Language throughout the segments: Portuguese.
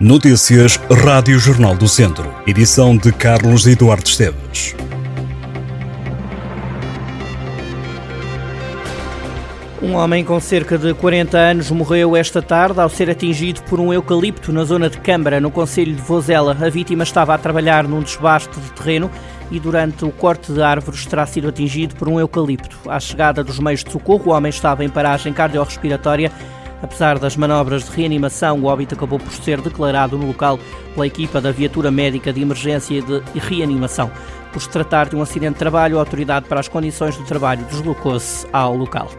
Notícias Rádio Jornal do Centro. Edição de Carlos Eduardo Esteves. Um homem com cerca de 40 anos morreu esta tarde ao ser atingido por um eucalipto na zona de Câmara, no Conselho de Vozela. A vítima estava a trabalhar num desbaste de terreno e durante o corte de árvores terá sido atingido por um eucalipto. À chegada dos meios de socorro, o homem estava em paragem cardiorrespiratória Apesar das manobras de reanimação, o óbito acabou por ser declarado no local pela equipa da viatura médica de emergência e de reanimação. Por se tratar de um acidente de trabalho, a autoridade para as condições do trabalho deslocou-se ao local.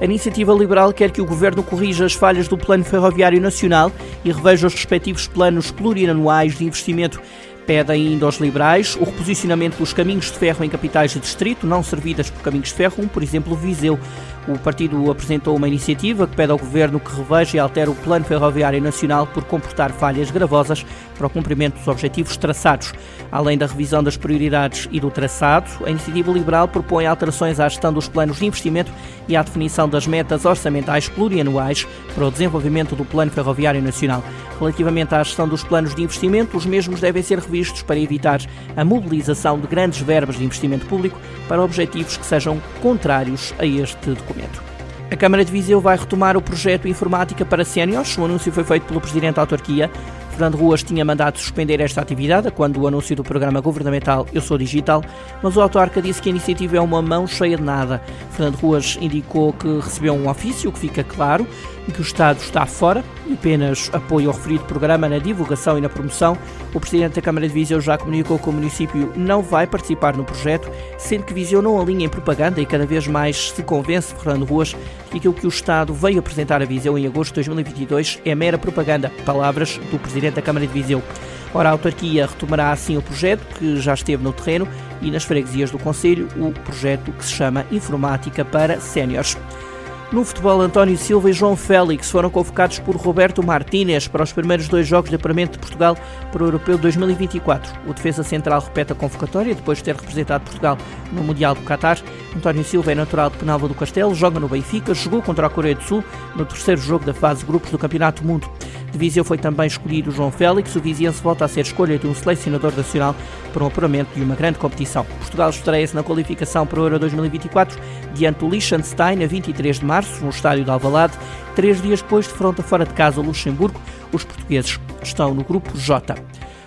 A iniciativa liberal quer que o governo corrija as falhas do Plano Ferroviário Nacional e reveja os respectivos planos plurianuais de investimento Pede ainda aos liberais o reposicionamento dos caminhos de ferro em capitais de distrito não servidas por caminhos de ferro, como por exemplo Viseu. O partido apresentou uma iniciativa que pede ao governo que reveja e altere o Plano Ferroviário Nacional por comportar falhas gravosas para o cumprimento dos objetivos traçados. Além da revisão das prioridades e do traçado, a iniciativa liberal propõe alterações à gestão dos planos de investimento e à definição das metas orçamentais plurianuais para o desenvolvimento do Plano Ferroviário Nacional. Relativamente à gestão dos planos de investimento, os mesmos devem ser revistos para evitar a mobilização de grandes verbas de investimento público para objetivos que sejam contrários a este documento. A Câmara de Viseu vai retomar o projeto Informática para Séniores. O anúncio foi feito pelo Presidente da Autarquia. Fernando Ruas tinha mandado suspender esta atividade quando o anúncio do programa governamental Eu Sou Digital, mas o autarca disse que a iniciativa é uma mão cheia de nada. Fernando Ruas indicou que recebeu um ofício, que fica claro, e que o Estado está fora e apenas apoia o referido programa na divulgação e na promoção. O Presidente da Câmara de Viseu já comunicou que o município não vai participar no projeto, sendo que Viseu não alinha em propaganda e cada vez mais se convence Fernando Ruas que aquilo que o Estado veio apresentar a Viseu em agosto de 2022 é mera propaganda. Palavras do Presidente da Câmara de Viseu. Ora, a autarquia retomará assim o projeto, que já esteve no terreno, e nas freguesias do Conselho, o projeto que se chama Informática para Séniores. No futebol, António Silva e João Félix foram convocados por Roberto Martínez para os primeiros dois jogos de apuramento de Portugal para o Europeu 2024. O defesa central repete a convocatória depois de ter representado Portugal no Mundial do Qatar. António Silva é natural de Penalva do Castelo, joga no Benfica, jogou contra a Coreia do Sul no terceiro jogo da fase de grupos do Campeonato do Mundo. De Viseu foi também escolhido João Félix. O viziense volta a ser escolha de um selecionador nacional para um apuramento de uma grande competição. Portugal estreia-se na qualificação para o Euro 2024 diante do Liechtenstein a 23 de março, no estádio de Alvalade. Três dias depois, de fronte fora de casa, Luxemburgo, os portugueses estão no grupo J.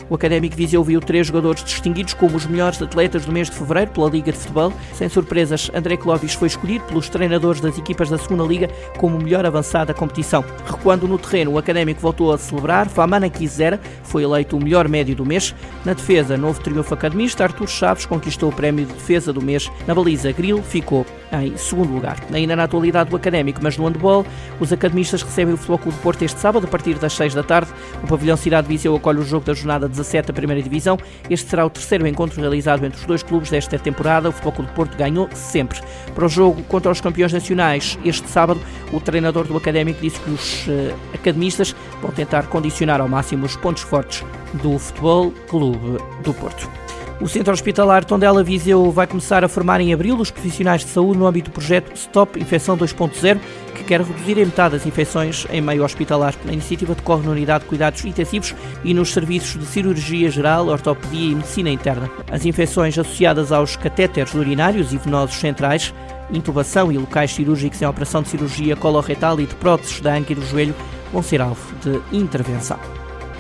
O Académico Viseu viu três jogadores distinguidos como os melhores atletas do mês de fevereiro pela Liga de Futebol. Sem surpresas, André Clóvis foi escolhido pelos treinadores das equipas da segunda Liga como o melhor avançado da competição. Recuando no terreno, o Académico voltou a celebrar. Famana Quizera foi eleito o melhor médio do mês. Na defesa, novo triunfo academista, Artur Chaves conquistou o prémio de defesa do mês. Na baliza, Grilo ficou em segundo lugar. Ainda na atualidade do Académico, mas no handball, os academistas recebem o Futebol Clube do Porto este sábado a partir das 6 da tarde. O pavilhão Cidade de Viseu acolhe o jogo da jornada 17 da Primeira Divisão. Este será o terceiro encontro realizado entre os dois clubes desta temporada. O Futebol Clube do Porto ganhou sempre. Para o jogo contra os campeões nacionais, este sábado, o treinador do Académico disse que os uh, academistas vão tentar condicionar ao máximo os pontos fortes do Futebol Clube do Porto. O Centro Hospitalar Tondela Viseu vai começar a formar em abril os profissionais de saúde no âmbito do projeto Stop Infecção 2.0, que quer reduzir em metade as infecções em meio hospitalar. A iniciativa decorre na Unidade de Cuidados Intensivos e nos serviços de cirurgia geral, ortopedia e medicina interna. As infecções associadas aos catéteres urinários e venosos centrais, intubação e locais cirúrgicos em operação de cirurgia coloretal e de próteses da anca e do joelho vão ser alvo de intervenção.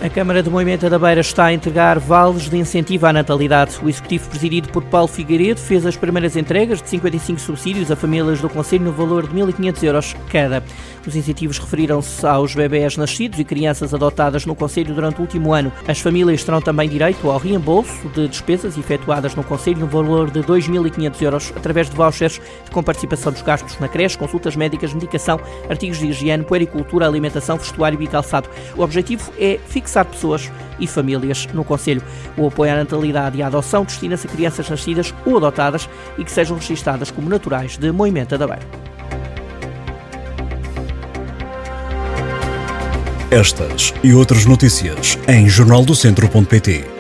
A Câmara de Moimenta da Beira está a entregar vales de incentivo à natalidade. O executivo presidido por Paulo Figueiredo fez as primeiras entregas de 55 subsídios a famílias do Conselho no valor de 1.500 euros cada. Os incentivos referiram-se aos bebés nascidos e crianças adotadas no Conselho durante o último ano. As famílias terão também direito ao reembolso de despesas efetuadas no Conselho no valor de 2.500 euros através de vouchers com participação dos gastos na creche, consultas médicas, medicação, artigos de higiene, puericultura, alimentação, vestuário e calçado. O objetivo é fixar fixar pessoas e famílias no Conselho. O apoio à natalidade e à adoção destina-se a crianças nascidas ou adotadas e que sejam registadas como naturais de Moimenta da Beira. Estas e outras notícias em jornaldocentro.pt